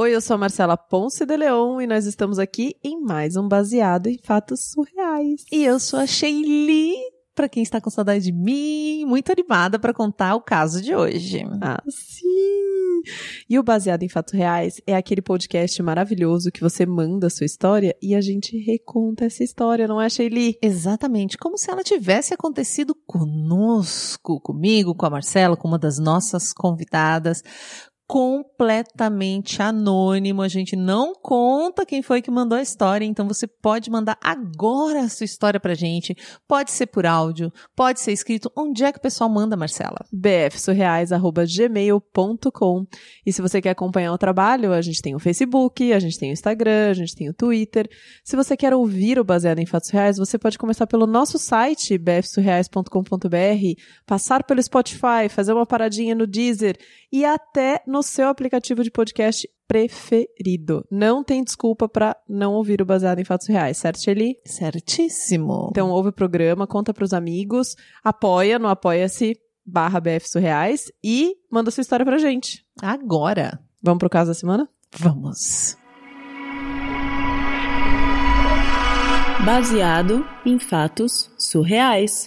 Oi, eu sou a Marcela Ponce de Leon e nós estamos aqui em mais um Baseado em Fatos Surreais. E eu sou a Sheili, para quem está com saudade de mim, muito animada para contar o caso de hoje. Ah, sim! E o Baseado em Fatos Reais é aquele podcast maravilhoso que você manda a sua história e a gente reconta essa história, não é, Sheili? Exatamente, como se ela tivesse acontecido conosco, comigo, com a Marcela, com uma das nossas convidadas, completamente anônimo. A gente não conta quem foi que mandou a história, então você pode mandar agora a sua história pra gente. Pode ser por áudio, pode ser escrito. Onde é que o pessoal manda, Marcela? bfsurreais@gmail.com. E se você quer acompanhar o trabalho, a gente tem o Facebook, a gente tem o Instagram, a gente tem o Twitter. Se você quer ouvir o Baseado em Fatos Reais, você pode começar pelo nosso site bfsurreais.com.br, passar pelo Spotify, fazer uma paradinha no Deezer e até no seu aplicativo de podcast preferido. Não tem desculpa para não ouvir o Baseado em Fatos Reais, certo, Shelly? Certíssimo. Então ouve o programa, conta pros amigos, apoia no apoia-se barra BF Surreais e manda sua história pra gente. Agora. Vamos pro caso da semana? Vamos. Baseado em fatos surreais.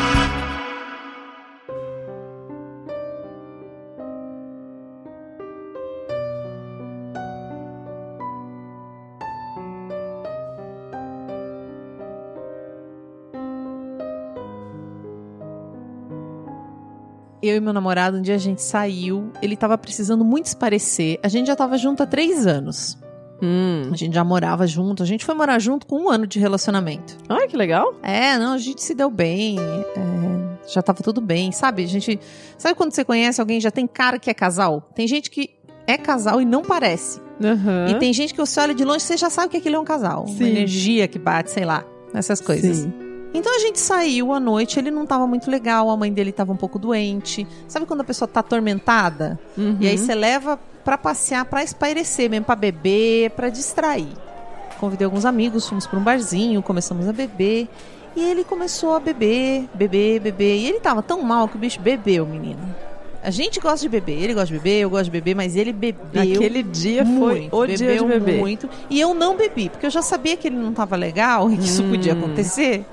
Eu e meu namorado, um dia a gente saiu, ele tava precisando muito se parecer. A gente já tava junto há três anos. Hum. A gente já morava junto. A gente foi morar junto com um ano de relacionamento. Ai, que legal. É, não, a gente se deu bem. é, já tava tudo bem, sabe? A gente. Sabe quando você conhece alguém já tem cara que é casal? Tem gente que é casal e não parece. Aham. E tem gente que você olha de longe e você já sabe que aquilo é um casal. Sim. Uma energia que bate, sei lá. Essas coisas. Sim. Então a gente saiu à noite, ele não tava muito legal, a mãe dele tava um pouco doente. Sabe quando a pessoa tá atormentada? Uhum. E aí você leva pra passear, pra espairecer mesmo, pra beber, pra distrair. Convidei alguns amigos, fomos pra um barzinho, começamos a beber. E ele começou a beber, beber, beber. E ele tava tão mal que o bicho bebeu, menino. A gente gosta de beber, ele gosta de beber, eu gosto de beber, mas ele bebeu. Aquele dia foi muito, o dia de bebeu beber. muito. E eu não bebi, porque eu já sabia que ele não tava legal e que isso Hum. podia acontecer.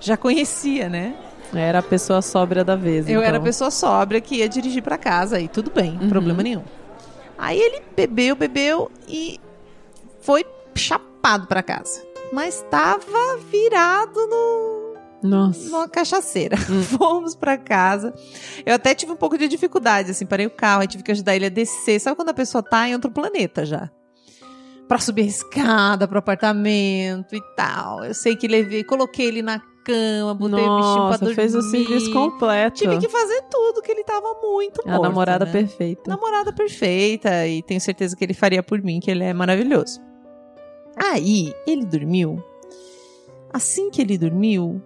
Já conhecia, né? Era a pessoa sóbria da vez. Eu então. era a pessoa sóbria que ia dirigir pra casa e tudo bem, Uhum. problema nenhum. Aí ele bebeu, bebeu e foi chapado pra casa. Mas tava virado no, Nossa. numa cachaceira. Hum. Fomos pra casa. Eu até tive um pouco de dificuldade, assim, parei o carro, aí tive que ajudar ele a descer. Sabe quando a pessoa tá em outro planeta já? Pra subir a escada pro apartamento e tal. Eu sei que levei, coloquei ele na cama, botei o bichinho pra Nossa, dormir. fez o serviço completo. Tive que fazer tudo, que ele tava muito É a namorada né? perfeita. Namorada perfeita e tenho certeza que ele faria por mim, que ele é maravilhoso. Aí, ele dormiu. Assim que ele dormiu,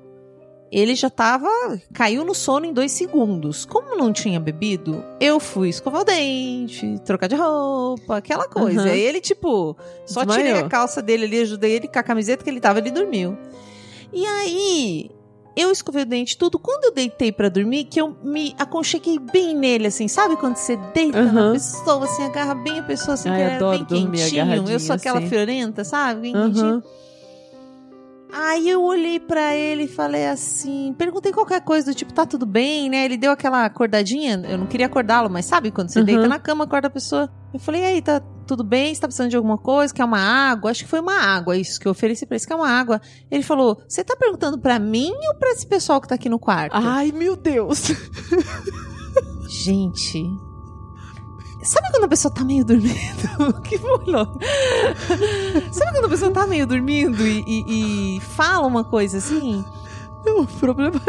ele já tava. caiu no sono em dois segundos. Como não tinha bebido, eu fui escovar o dente, trocar de roupa, aquela coisa. Aham. Aí ele, tipo, só Desmaiou. tirei a calça dele ali, ajudei ele com a camiseta que ele tava, ele dormiu. E aí, eu escovei o dente, tudo. Quando eu deitei pra dormir, que eu me aconcheguei bem nele, assim, sabe quando você deita na Aham. pessoa, assim, agarra bem a pessoa, assim, Ai, que é adoro bem dormir quentinho. Eu sou aquela assim. friorenta, sabe? Bem quentinho. Aí eu olhei pra ele e falei assim, perguntei qualquer coisa do tipo, tá tudo bem, né? Ele deu aquela acordadinha, eu não queria acordá-lo, mas sabe quando você Uhum. deita na cama, acorda a pessoa. Eu falei, e aí, tá tudo bem? Você tá precisando de alguma coisa? Quer uma água? Acho que foi uma água, isso que eu ofereci pra ele, quer uma água. Ele falou, você tá perguntando pra mim ou pra esse pessoal que tá aqui no quarto? Ai, meu Deus. Gente. Sabe quando a pessoa tá meio dormindo? que bolou. Sabe quando a pessoa tá meio dormindo e, e- e fala uma coisa assim? Não, o problema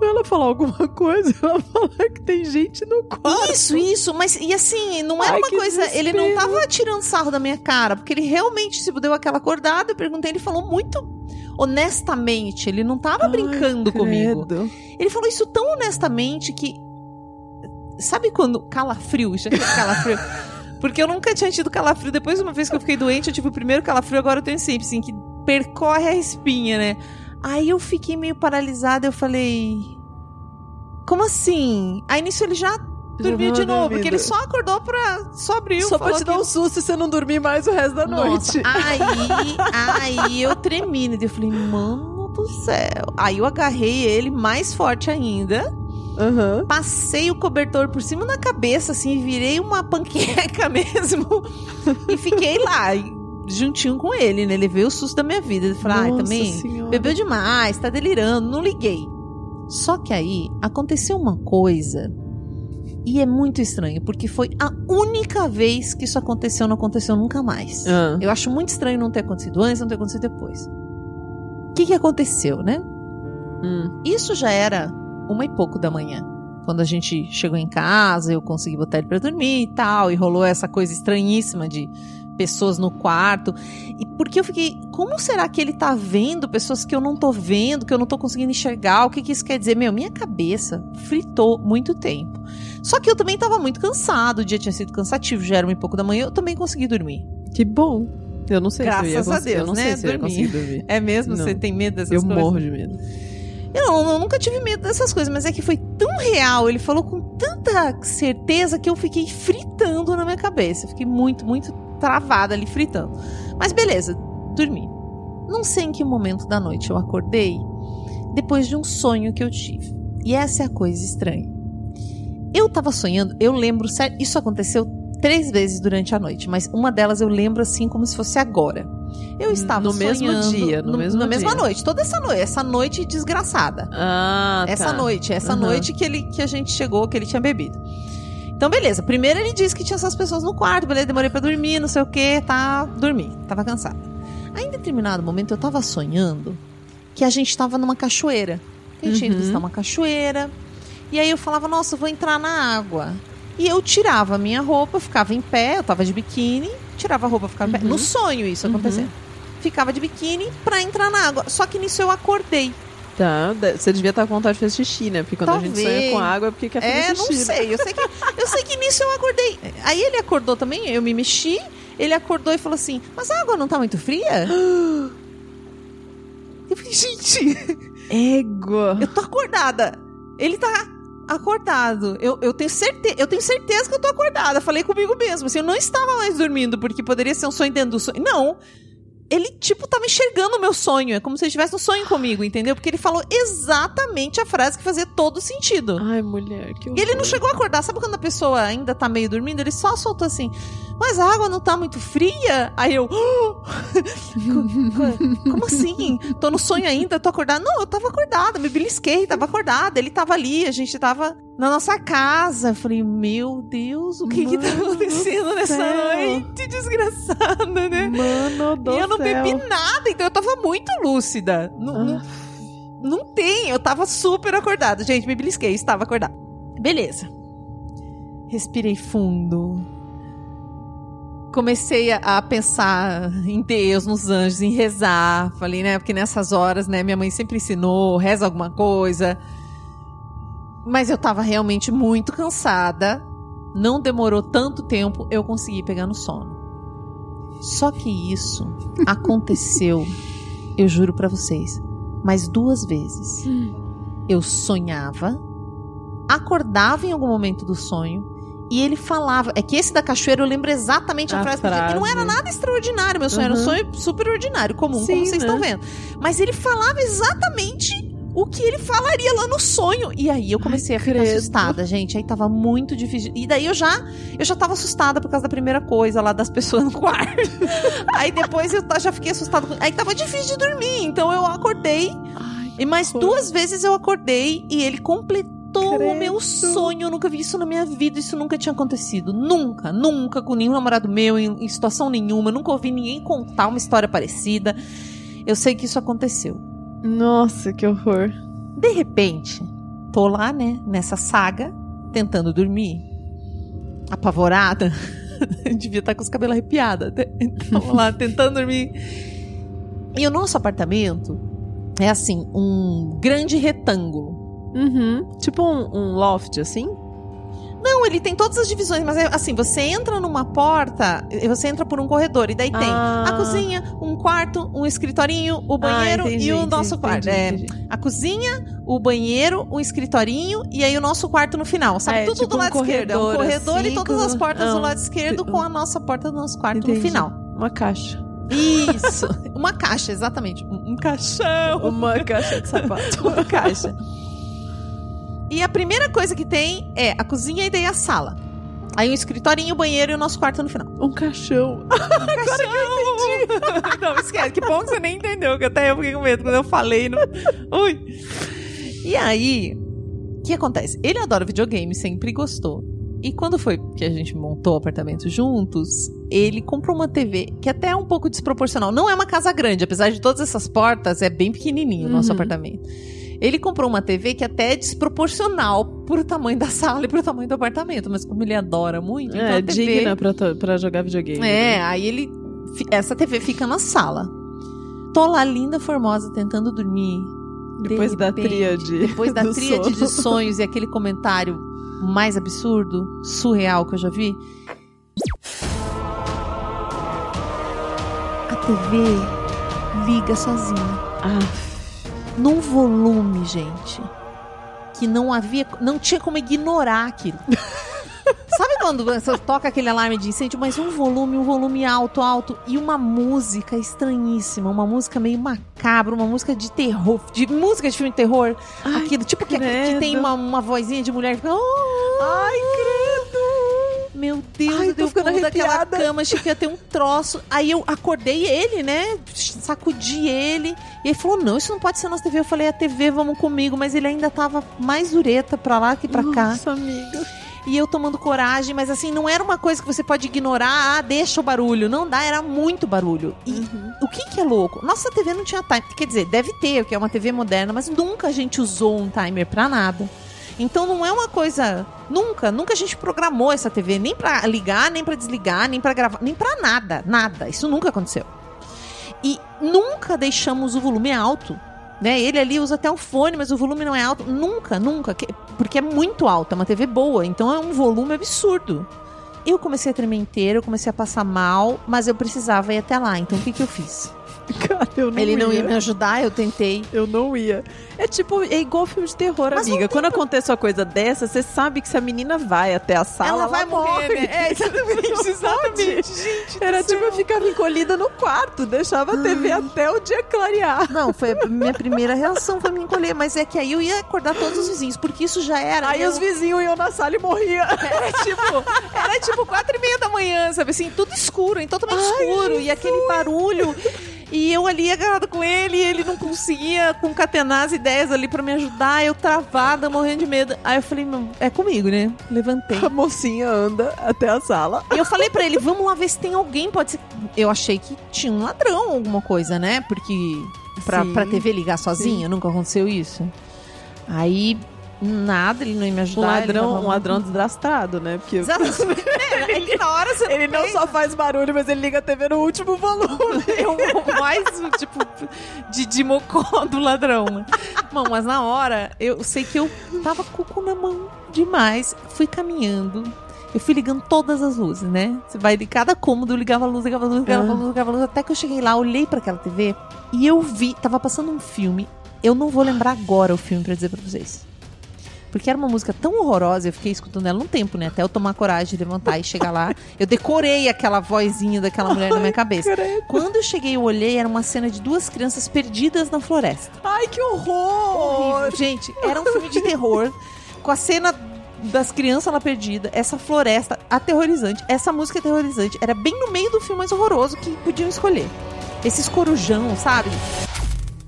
não é ela falar alguma coisa, ela falar que tem gente no quarto. Isso, isso, mas e assim, não era Ai, uma coisa. Ele não desespero. tava tirando sarro da minha cara, porque ele realmente se deu aquela acordada. Eu perguntei, ele falou muito honestamente. Ele não tava Ai, brincando comigo. credo. Ele falou isso tão honestamente que. Sabe quando calafrio? Aqui é calafrio. Porque eu nunca tinha tido calafrio. Depois, uma vez que eu fiquei doente, eu tive o primeiro calafrio, agora eu tenho sempre, assim, que percorre a espinha, né? Aí eu fiquei meio paralisada, eu falei. Como assim? Aí nisso ele já dormiu de novo, porque ele só acordou pra. Só abriu. Só pra te dar um susto e você não dormir mais o resto da Nossa, noite. Aí, aí eu tremi, né? Eu falei, mano do céu. Aí eu agarrei ele mais forte ainda. Aham. Passei o cobertor por cima da cabeça, assim, virei uma panqueca mesmo. e fiquei lá, juntinho com ele, né? Levei o susto da minha vida. Ele falou, ai, Nossa também. Senhora. Bebeu demais, tá delirando, não liguei. Só que aí aconteceu uma coisa. E é muito estranho, porque foi a única vez que isso aconteceu, não aconteceu nunca mais. Ah. Eu acho muito estranho não ter acontecido antes, não ter acontecido depois. O que, que aconteceu, né? Hum. Isso já era uma e pouco da manhã. Quando a gente chegou em casa, eu consegui botar ele pra dormir e tal, e rolou essa coisa estranhíssima de pessoas no quarto. E porque eu fiquei, como será que ele tá vendo pessoas que eu não tô vendo, que eu não tô conseguindo enxergar? O que que isso quer dizer? Meu, minha cabeça fritou muito tempo. Só que eu também tava muito cansado, o dia tinha sido cansativo, já era uma e pouco da manhã, eu também consegui dormir. Que bom. Eu não sei se eu ia Graças a. Deus, eu não né? sei se eu ia dormir. É mesmo? Não. Você tem medo dessas Eu coisas? morro de medo. Eu, não- eu nunca tive medo dessas coisas, mas é que foi tão real, ele falou com tanta certeza que eu fiquei fritando na minha cabeça. Eu fiquei muito, muito travada ali, fritando. Mas beleza, dormi. Não sei em que momento da noite eu acordei depois de um sonho que eu tive. E essa é a coisa estranha. Eu tava sonhando, eu lembro? Isso aconteceu três vezes durante a noite, mas uma delas eu lembro assim como se fosse agora. Eu estava No mesmo sonhando- dia, no mesmo na mesma dia. noite, toda essa noite, essa noite desgraçada. Ah, tá. Essa noite, essa Aham. noite que, ele, que a gente chegou, que ele tinha bebido. Então, beleza. Primeiro ele disse que tinha essas pessoas no quarto, beleza, demorei pra dormir, não sei o que, tá, dormi, tava cansada. Aí, em determinado momento, eu tava sonhando que a gente tava numa cachoeira. A gente ia Uhum. visitar uma cachoeira. E aí eu falava, nossa, eu vou entrar na água. E eu tirava a minha roupa, ficava em pé, eu tava de biquíni, tirava a roupa, ficava em pé. Uhum. No sonho isso Uhum. acontecendo. Ficava de biquíni pra entrar na água. Só que nisso eu acordei. Tá, você devia estar com vontade de fazer xixi, né? Porque quando a gente Talvez. sonha com água é porque quer fazer É, não xixi. né? sei. Eu sei, que, eu sei que nisso eu acordei. Aí ele acordou também, eu me mexi. Ele acordou e falou assim: Mas a água não tá muito fria? Eu falei, gente, Égua. eu tô acordada. Ele tá acordado. Eu, eu, tenho certe eu tenho certeza que eu tô acordada. Falei comigo mesmo. Assim, eu não estava mais dormindo, porque poderia ser um sonho dentro do sonho. Não. Ele, tipo, tava enxergando o meu sonho. É como se ele estivesse no sonho comigo, entendeu? Porque ele falou exatamente a frase que fazia todo sentido. Ai, mulher, que E ele não horror. chegou a acordar. Sabe quando a pessoa ainda tá meio dormindo? Ele só soltou assim: Mas a água não tá muito fria? Aí eu. Como assim? Tô no sonho ainda, tô acordada. Não, eu tava acordada, me belisquei, tava acordada. Ele tava ali, a gente tava na nossa casa. Eu falei: Meu Deus, o que que tá Mano do acontecendo nessa céu. noite desgraçada, né? Mano do e eu não céu. bebi nada, então eu tava muito lúcida. Não, não Ah, não tem, eu tava super acordada. Gente, me belisquei, estava acordada. Beleza. Respirei fundo. Comecei a, pensar em Deus, nos anjos, em rezar. Falei, né? Porque nessas horas, né, minha mãe sempre ensinou, reza alguma coisa. Mas eu tava realmente muito cansada. Não demorou tanto tempo, eu consegui pegar no sono. Só que isso aconteceu, eu juro pra vocês, mais duas vezes. Eu sonhava, acordava em algum momento do sonho e ele falava. É que esse da cachoeira eu lembro exatamente a, A frase. que ele- E não frase. era nada extraordinário, meu sonho era um Uhum. sonho super ordinário, comum, Sim, como vocês né? estão vendo. Mas ele falava exatamente o que ele falaria lá no sonho. E aí eu comecei a ficar credo. assustada, gente. Aí tava muito difícil. E daí eu já, eu já tava assustada por causa da primeira coisa lá das pessoas no quarto. aí depois eu já fiquei assustada. Aí tava difícil de dormir. Então eu acordei. Ai, E mais duas vezes eu acordei e ele completou o Credo. meu sonho. Eu nunca vi isso na minha vida. Isso nunca tinha acontecido. Nunca, nunca com nenhum namorado meu, em, em situação nenhuma. Nunca ouvi ninguém contar uma história parecida. Eu sei que isso aconteceu. Nossa, que horror. De repente, tô lá, né, nessa saga, tentando dormir. Apavorada. Devia estar com os cabelos arrepiados. né? Tava lá, tentando dormir. E o nosso apartamento é assim, um grande retângulo. Uhum. Tipo um, um loft, assim? Não, ele tem todas as divisões, mas é assim, você entra numa porta, você entra por um corredor, e daí tem Ah. a cozinha, um quarto, um escritorinho, o banheiro Ah, entendi, e o entendi, nosso quarto. entendi, É, a cozinha, o banheiro, um escritorinho e aí o nosso quarto no final, sabe? Ah, é Tudo tipo do um lado esquerdo. É um corredor, assim, e todas as portas do ah, lado esquerdo com a nossa porta do nosso quarto no final. Uma caixa. Isso. Uma caixa, exatamente. Um, um caixão. Uma caixa de sapato. Uma caixa. E a primeira coisa que tem é a cozinha e daí a sala. Aí um escritorinho, o banheiro e o nosso quarto no final. Um caixão. Agora que eu entendi. Não, esquece. Que bom que você nem entendeu, que até eu fiquei com medo quando eu falei. No... Ui. E aí, o que acontece? Ele adora videogame, sempre gostou. E quando foi que a gente montou o apartamento juntos, ele comprou uma TV que até é um pouco desproporcional. Não é uma casa grande, apesar de todas essas portas, é bem pequenininho o nosso Uhum. apartamento. Ele comprou uma TV que até é desproporcional pro tamanho da sala e pro tamanho do apartamento, mas como ele adora muito, então É, a TV digna pra, pra jogar videogame. é, né? aí ele. Essa TV fica na sala. Tô lá, linda, formosa, tentando dormir. De Depois da repente, tríade. Depois da tríade de sono. sonhos e aquele comentário mais absurdo, surreal que eu já vi. A TV liga sozinha. Ah, Num volume, gente. Que não havia. Não tinha como ignorar aquilo. Sabe quando você toca aquele alarme de incêndio, mas um volume, um volume alto, alto, e uma música estranhíssima, uma música meio macabra, uma música de terror, de música de filme de terror, Ai, aquilo, tipo que, que tem uma, uma vozinha de mulher que fica. "Oh, Ai, credo! Meu Deus, Ai, eu tô ficando daquela cama, achei que ia ter um troço. Aí eu acordei ele, né? Sacudi ele. E ele falou: Não, isso não pode ser nossa TV. Eu falei: A TV, vamos comigo. Mas ele ainda tava mais dureta pra lá que pra cá. Nossa, amiga. E eu tomando coragem, mas assim, não era uma coisa que você pode ignorar, ah, deixa o barulho. Não dá, era muito barulho. E Uhum. o que que é louco? Nossa TV não tinha timer. Quer dizer, deve ter, que é uma TV moderna, mas nunca a gente usou um timer pra nada. Então não é uma coisa. Nunca, nunca a gente programou essa TV, nem pra ligar, nem pra desligar, nem pra gravar, nem pra nada, nada. Isso nunca aconteceu. E nunca deixamos o volume alto. Né? Ele ali usa até o fone, mas o volume não é alto. Nunca, nunca. que- Porque é muito alto, é uma TV boa, então é um volume absurdo. Eu comecei a tremer inteiro, eu comecei a passar mal, mas eu precisava ir até lá. Então o que, que eu fiz? Cara, eu não Ele não ia. ia me ajudar, eu tentei. Eu não ia. É tipo, é igual filme de terror, Mas amiga. Quando acontece uma coisa dessa, você sabe que se a menina vai até a sala, ela vai morrer, morre. né? É, exatamente, exatamente. Gente, Era tipo, eu ficava encolhida no quarto, deixava a TV até o dia clarear. Não, foi a minha primeira reação, foi me encolher. Mas é que aí eu ia acordar todos os vizinhos, porque isso já era. Aí eu- os vizinhos iam na sala e morriam. Era tipo, era tipo quatro e meia da manhã, sabe assim, tudo escuro, totalmente escuro, e aquele barulho. E eu ali agarrada com ele, e ele não conseguia concatenar as ideias ali pra me ajudar, eu travada, morrendo de medo. Aí eu falei, "Meu, é comigo, né? Levantei. A mocinha anda até a sala. E eu falei pra ele, vamos lá ver se tem alguém, pode ser. Eu achei que tinha um ladrão, alguma coisa, né? Porque pra, Sim. pra TV ligar sozinha, nunca aconteceu isso. Aí, nada, ele não ia me Um ajudar. ele ladrão, um ladrão desgraçado, né? Porque. É, é que na hora você ele não só faz barulho, mas ele liga a TV no último volume. É o mais, tipo, de, de mocó do ladrão. né? Bom, mas na hora, eu sei que eu tava com o cu na mão demais. Fui caminhando. Eu fui ligando todas as luzes, né? Você vai de cada cômodo, eu ligava a luz, ligava a luz, ligava a luz, ligava a luz. Até que eu cheguei lá, olhei pra aquela TV e eu vi, tava passando um filme. Eu não vou lembrar agora o filme pra dizer pra vocês. Porque era uma música tão horrorosa, eu fiquei escutando ela um tempo, né? Até eu tomar coragem de levantar e chegar lá. Eu decorei aquela vozinha daquela mulher na minha cabeça. Quando eu cheguei e olhei, era uma cena de duas crianças perdidas na floresta. Ai, que horror! Horrível. Gente, era um filme de terror, com a cena das crianças lá perdidas, essa floresta aterrorizante, essa música aterrorizante. Era bem no meio do filme mais horroroso que podiam escolher. Esses corujão, sabe?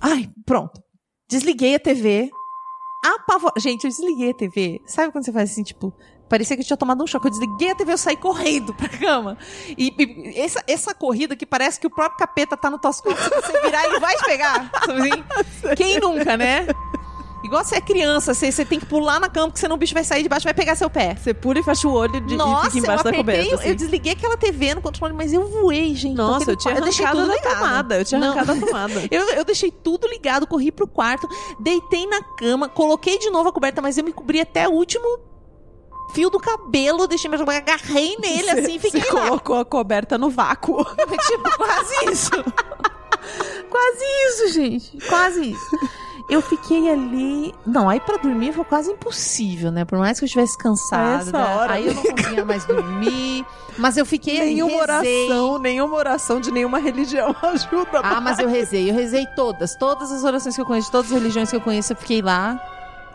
Ai, pronto. Desliguei a TV. Apavor... Gente, eu desliguei a TV. Sabe quando você faz assim, tipo... Parecia que eu tinha tomado um choque. Eu desliguei a TV, eu saí correndo pra cama. E, e essa, essa corrida que parece que o próprio capeta tá no costas. Se você virar, ele vai te pegar. Assim? Quem nunca, né? Igual você é criança, você, você tem que pular na cama, porque senão o bicho vai sair de baixo e vai pegar seu pé. Você pula e fecha o olho de, Nossa, e fica embaixo eu da coberta. eu assim. desliguei aquela TV no controle, mas eu voei, gente. Nossa, eu tinha arrancado tudo da ligado. tomada. Eu tinha Não. arrancado a tomada. Eu, eu deixei tudo ligado, corri pro quarto, deitei na cama, coloquei de novo a coberta, mas eu me cobri até o último fio do cabelo, deixei meu agarrei nele assim e fiquei Você colocou a coberta no vácuo. tipo, quase isso. quase isso, gente. Quase isso. Eu fiquei ali. Não, aí pra dormir foi quase impossível, né? Por mais que eu estivesse cansada. essa hora, aí eu não conseguia mais dormir. Mas eu fiquei ali, nenhuma rezei. oração, nenhuma oração de nenhuma religião ajuda. Ah, mas eu rezei. Eu rezei todas. Todas as orações que eu conheço, todas as religiões que eu conheço, eu fiquei lá.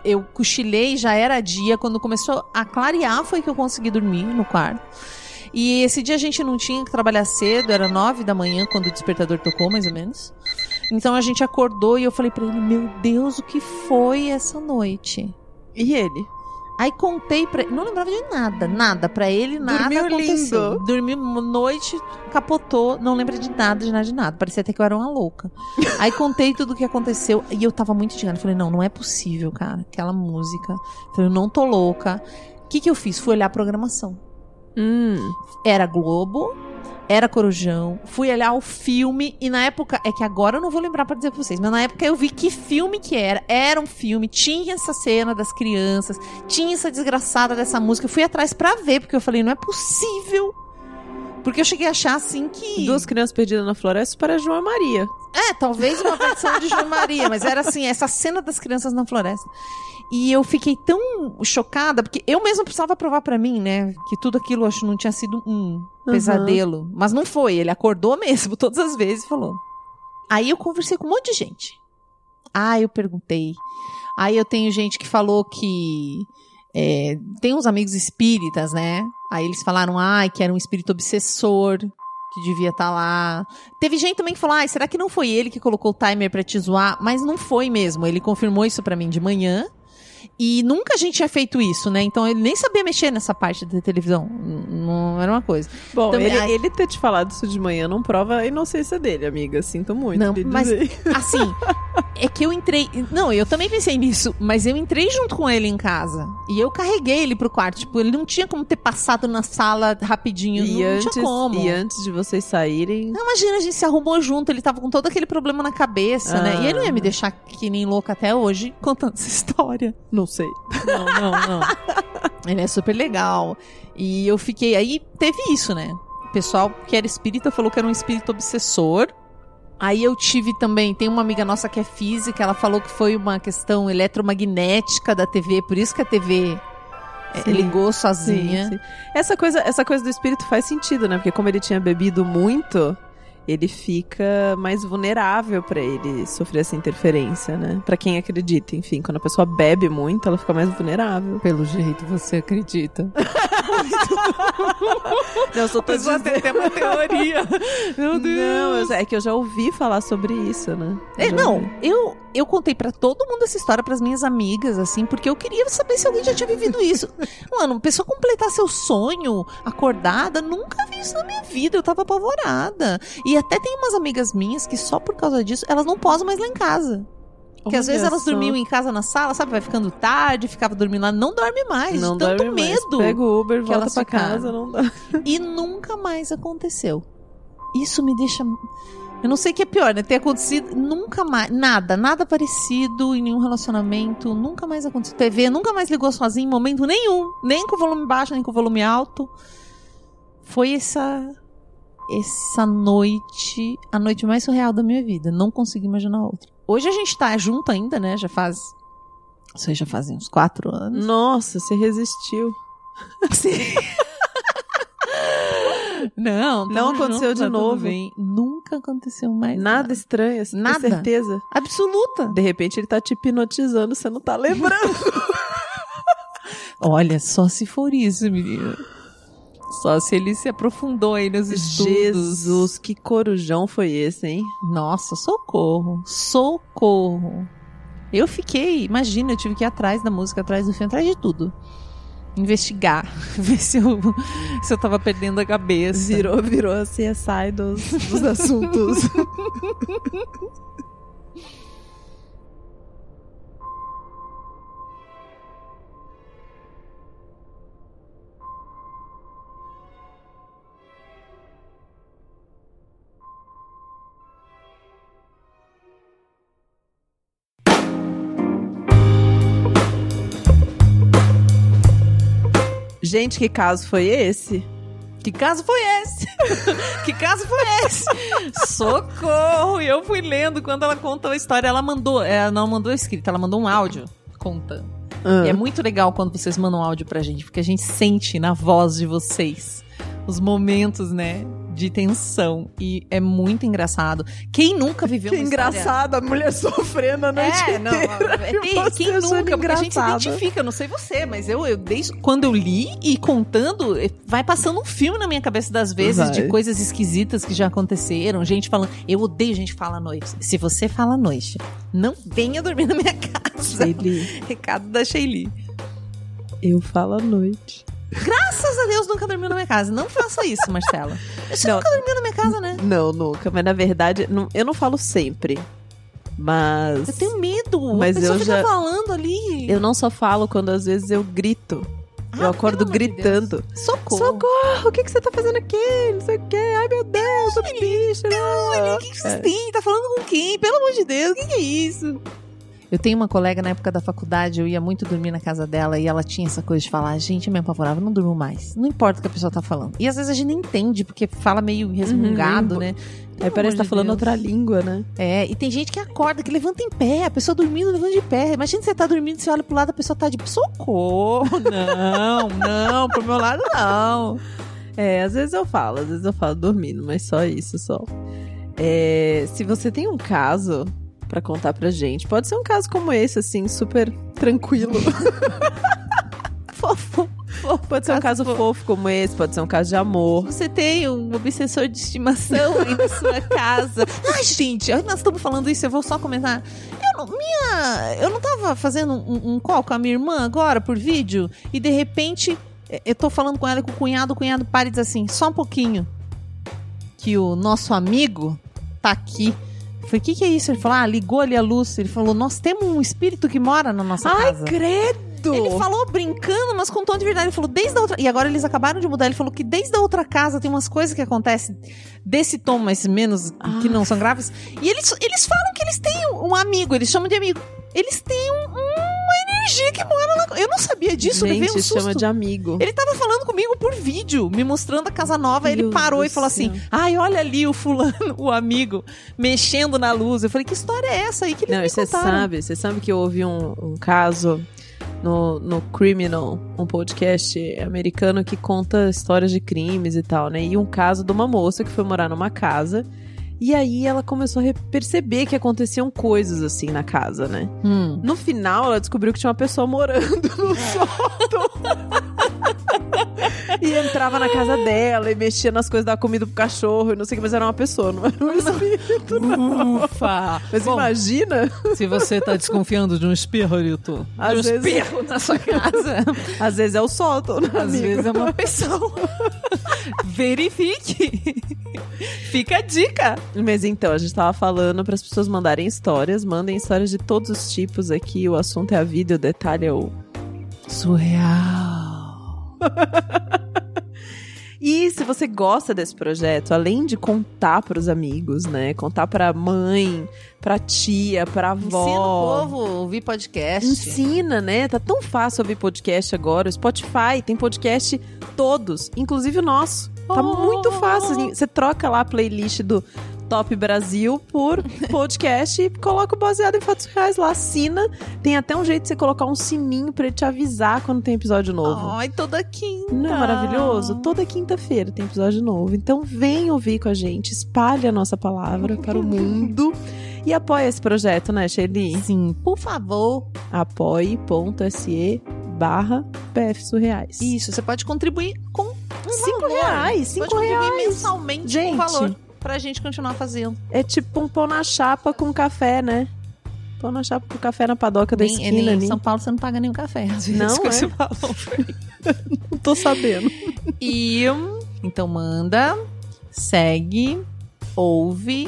Eu cochilei, já era dia. Quando começou a clarear, foi que eu consegui dormir no quarto. E esse dia a gente não tinha que trabalhar cedo, era nove da manhã quando o despertador tocou, mais ou menos. Então a gente acordou e eu falei pra ele: Meu Deus, o que foi essa noite? E ele? Aí contei pra ele, não lembrava de nada, nada. Pra ele, nada Dormiu aconteceu. lindo. Dormiu noite, capotou, não lembra de nada, de nada, de nada. Parecia até que eu era uma louca. Aí contei tudo o que aconteceu e eu tava muito indignada. Falei, não, não é possível, cara. Aquela música. Falei, eu não tô louca. O que que eu fiz? Fui olhar a programação. Hum. Era Globo, era Corujão. Fui olhar o filme e na época, é que agora eu não vou lembrar pra dizer pra vocês, mas na época eu vi que filme que era. Era um filme, tinha essa cena das crianças, tinha essa desgraçada dessa música. Eu fui atrás pra ver, porque eu falei, não é possível. Porque eu cheguei a achar assim que. Duas crianças perdidas na floresta para João Maria. É, talvez uma versão de João Maria, mas era assim, essa cena das crianças na floresta. E eu fiquei tão chocada, porque eu mesma precisava provar pra mim, né, que tudo aquilo acho não tinha sido um pesadelo. Mas não foi, ele acordou mesmo, todas as vezes falou. Aí eu conversei com um monte de gente. Ah, eu perguntei. Aí eu tenho gente que falou que. é, tem uns amigos espíritas, né? Aí eles falaram, ai, que era um espírito obsessor, que devia estar lá. Teve gente também que falou, ai, será que não foi ele que colocou o timer pra te zoar? Mas não foi mesmo. Ele confirmou isso pra mim de manhã. E nunca a gente tinha feito isso, né? Então ele nem sabia mexer nessa parte da televisão. Não era uma coisa. Bom, Também- ele, ai- ele ter te falado isso de manhã não prova a inocência dele, amiga. Sinto muito. Não, mas-. Assim, é que eu entrei. Não, eu também pensei nisso, mas eu entrei junto com ele em casa. E eu carreguei ele pro quarto. Tipo, ele não tinha como ter passado na sala rapidinho. E não antes, tinha como. e antes de vocês sairem. Não, imagina, a gente se arrumou junto, ele tava com todo aquele problema na cabeça, né? E ele não ia me deixar que nem louca até hoje contando essa história. Não sei. Não, não, não. ele é super legal. E eu fiquei. Aí teve isso, né? O pessoal que era espírita falou que era um espírito obsessor. Aí eu tive também, tem uma amiga nossa que é física, ela falou que foi uma questão eletromagnética da TV, por isso que a TV eh, Sim. ligou sozinha. Sim, sim. Essa coisa, essa coisa do espírito faz sentido, né? Porque como ele tinha bebido muito, ele fica mais vulnerável pra ele sofrer essa interferência, né? Pra quem acredita, enfim, quando a pessoa bebe muito, ela fica mais vulnerável. Pelo jeito você acredita. Não, eu só tô Pessoa tem até uma teoria. Meu Deus. Não, é que eu já ouvi falar sobre isso, né? É, não, ouvi. eu, eu contei pra todo mundo essa história, pras minhas amigas, assim, porque eu queria saber se alguém já tinha vivido isso. Mano, uma pessoa completar seu sonho acordada, nunca vi isso na minha vida, eu tava apavorada. E até tem umas amigas minhas que só por causa disso, elas não posam mais lá em casa. Porque às vezes elas só. dormiam em casa na sala, sabe? Vai ficando tarde, ficava dormindo lá, não dorme mais, Não tanto dorme mais. medo. Pega o Uber, que volta pra ficaram. casa, não dá. E nunca mais aconteceu. Isso me deixa. Eu não sei o que é pior, né? Ter acontecido nunca mais. Nada, nada parecido em nenhum relacionamento. Nunca mais aconteceu. TV nunca mais ligou sozinho em momento nenhum. Nem com volume baixo, nem com volume alto. Foi essa. Essa noite. A noite mais surreal da minha vida. Não consigo imaginar outra. Hoje a gente tá junto ainda, né? Já faz. Isso aí já fazem uns quatro anos. Nossa, você resistiu. Não, Não tamo aconteceu junto, de tá novo. Nunca aconteceu mais Nada estranho, você Nada. certeza? Absoluta. De repente ele tá te hipnotizando, você não tá lembrando. Olha, só se for isso, menina. Só se ele se aprofundou aí nos estudos. Jesus, que corujão foi esse, hein? Nossa, socorro. Socorro. Eu fiquei, imagina, eu tive que ir atrás da música, atrás do filme, atrás de tudo. Investigar, ver se eu, se eu tava perdendo a cabeça. Virou, virou a CSI dos, dos assuntos. Gente, que caso foi esse? Que caso foi esse? que caso foi esse? Socorro! E eu fui lendo quando ela contou a história. Ela mandou, ela não mandou escrita, ela mandou um áudio contando. Ah. E é muito legal quando vocês mandam áudio pra gente, porque a gente sente na voz de vocês os momentos, né, de tensão. E é muito engraçado. Quem nunca viveu Que uma história- engraçado, a mulher sofrendo a noite É, não, inteira. é, quem achando nunca, porque a gente se engraçado. identifica, não sei você, mas eu, eu desde quando eu li e contando, eh, vai passando um filme na minha cabeça das vezes Vai. de coisas esquisitas que já aconteceram, gente falando, eu odeio gente que fala à noite. Se você fala à noite, não venha dormir na minha casa. Sheili, Recado da Sheili. eu falo à noite. Graças a Deus nunca dormiu na minha casa. Não faça isso, Marcela. Você Não. nunca dormiu na minha casa, né? Não, nunca. Mas na verdade, não- eu não falo sempre. Mas. Eu tenho medo. Mas eu fica já- falando ali. Eu não só falo quando às vezes eu grito. eu Ah, acordo pelo amor de gritando. Socorro. Socorro! O que, que você tá fazendo aqui? Não sei o quê. Ai, meu Deus, o bicho. Olha, o que, que vocês têm? Tá falando com quem? Pelo amor de Deus, o que, que é isso? Eu tenho uma colega na época da faculdade, eu ia muito dormir na casa dela e ela tinha essa coisa de falar, gente, eu me apavorava, não durmo mais. Não importa o que a pessoa tá falando. E às vezes a gente nem entende, porque fala meio resmungado, Uhum, né? Aí parece que tá de falando Deus. outra língua, né? É, e tem gente que acorda, que levanta em pé, a pessoa dormindo, levanta de pé. Imagina você tá dormindo, você olha pro lado, a pessoa tá de socorro. Não, não, pro meu lado não. É, às vezes eu falo, às vezes eu falo dormindo, mas só isso, só. É, se você tem um caso pra contar pra gente, pode ser um caso como esse, assim, super tranquilo. fofo. Pode ser um caso Caso fofo como esse, pode ser um caso de amor. Você tem um obsessor de estimação aí na sua casa. Ai, gente, nós estamos falando isso, eu vou só comentar. Eu não, minha, eu não tava fazendo um, um call com a minha irmã agora por vídeo e de repente eu tô falando com ela e com o cunhado, o cunhado para e diz assim, só um pouquinho. Que o nosso amigo tá aqui. Falei, o que, que é isso? Ele falou, ah, ligou ali a luz. Ele falou, nós temos um espírito que mora na nossa Ai, casa. credo! Ele falou brincando, mas com tom de verdade. Ele falou, desde a outra. E agora eles acabaram de mudar. Ele falou que desde a outra casa tem umas coisas que acontecem desse tom, mas menos. que não são graves. E eles, eles falam que eles têm um amigo, eles chamam de amigo. Eles têm um- que mora lá. Eu não sabia disso, levei um Gente, susto. chama de amigo. Ele tava falando comigo por vídeo, me mostrando a casa nova. ele Deus parou e falou assim. Ai, olha ali o fulano, o amigo, mexendo na luz. Eu falei: Que história é essa aí que eles Não, você sabe, você sabe que eu ouvi um, um caso no, no Criminal, um podcast americano que conta histórias de crimes e tal, né? E um caso de uma moça que foi morar numa casa. E aí ela começou a perceber que aconteciam coisas assim na casa, né? Hum. No final, ela descobriu que tinha uma pessoa morando no sótão. e entrava na casa dela e mexia nas coisas, dava comida pro cachorro e não sei o que, mas era uma pessoa, não era um espírito, não. Ufa! Mas Bom, imagina, Se você tá desconfiando de um espirrito, Às de um vezes- espirro na sua casa, às vezes é o sótão, né, às amigo? vezes é uma pessoa. Verifique. Fica a dica. Mas então, a gente tava falando para as pessoas mandarem histórias, mandem histórias de todos os tipos aqui. O assunto é a vida, o detalhe é o Surreal. E se você gosta desse projeto, além de contar pros amigos, né? Contar pra mãe, pra tia, pra avó. Ensina o povo a ouvir podcast. Ensina, né? Tá tão fácil ouvir podcast agora. O Spotify tem podcast todos, inclusive o nosso. Tá Oh. muito fácil. assim, Você troca lá a playlist do Top Brasil por podcast e coloca o baseado em fatos reais lá. Assina. Tem até um jeito de você colocar um sininho pra ele te avisar quando tem episódio novo. Ai, toda quinta. Não é maravilhoso? Toda quinta-feira tem episódio novo. Então vem ouvir com a gente, espalhe a nossa palavra para o mundo e apoie esse projeto, né, Shelly? Sim, por favor. apoie.se barra PF Surreais. Isso, você pode contribuir com um Cinco valor. reais, cinco pode reais. mensalmente Gente. com valor pra gente continuar fazendo. É tipo um pão na chapa com café, né? Pão na chapa com café na padoca da Nem- esquina nem em ali. São Paulo você não paga nenhum café. Às vezes, Não, com é? esse valor. Não tô sabendo. E então manda, segue, ouve,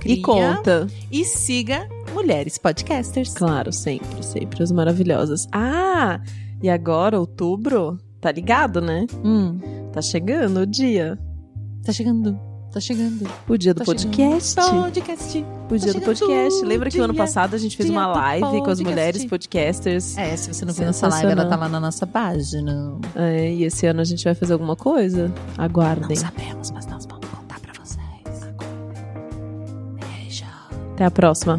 cria, E conta. e siga Mulheres Podcasters. Claro, sempre, sempre as maravilhosas. Ah, e agora, outubro, tá ligado, né? Hum, Tá chegando o dia. tá chegando. Tá chegando. O dia do Tá podcast. chegando. Podcast. O dia do chegando podcast. Lembra que o ano passado a gente fez uma do live com as podcast. mulheres podcasters? É, se você não viu essa live, ela tá lá na nossa página. É, e esse ano a gente vai fazer alguma coisa? Aguardem. Não sabemos, mas nós vamos contar pra vocês. Beijo. Até a próxima.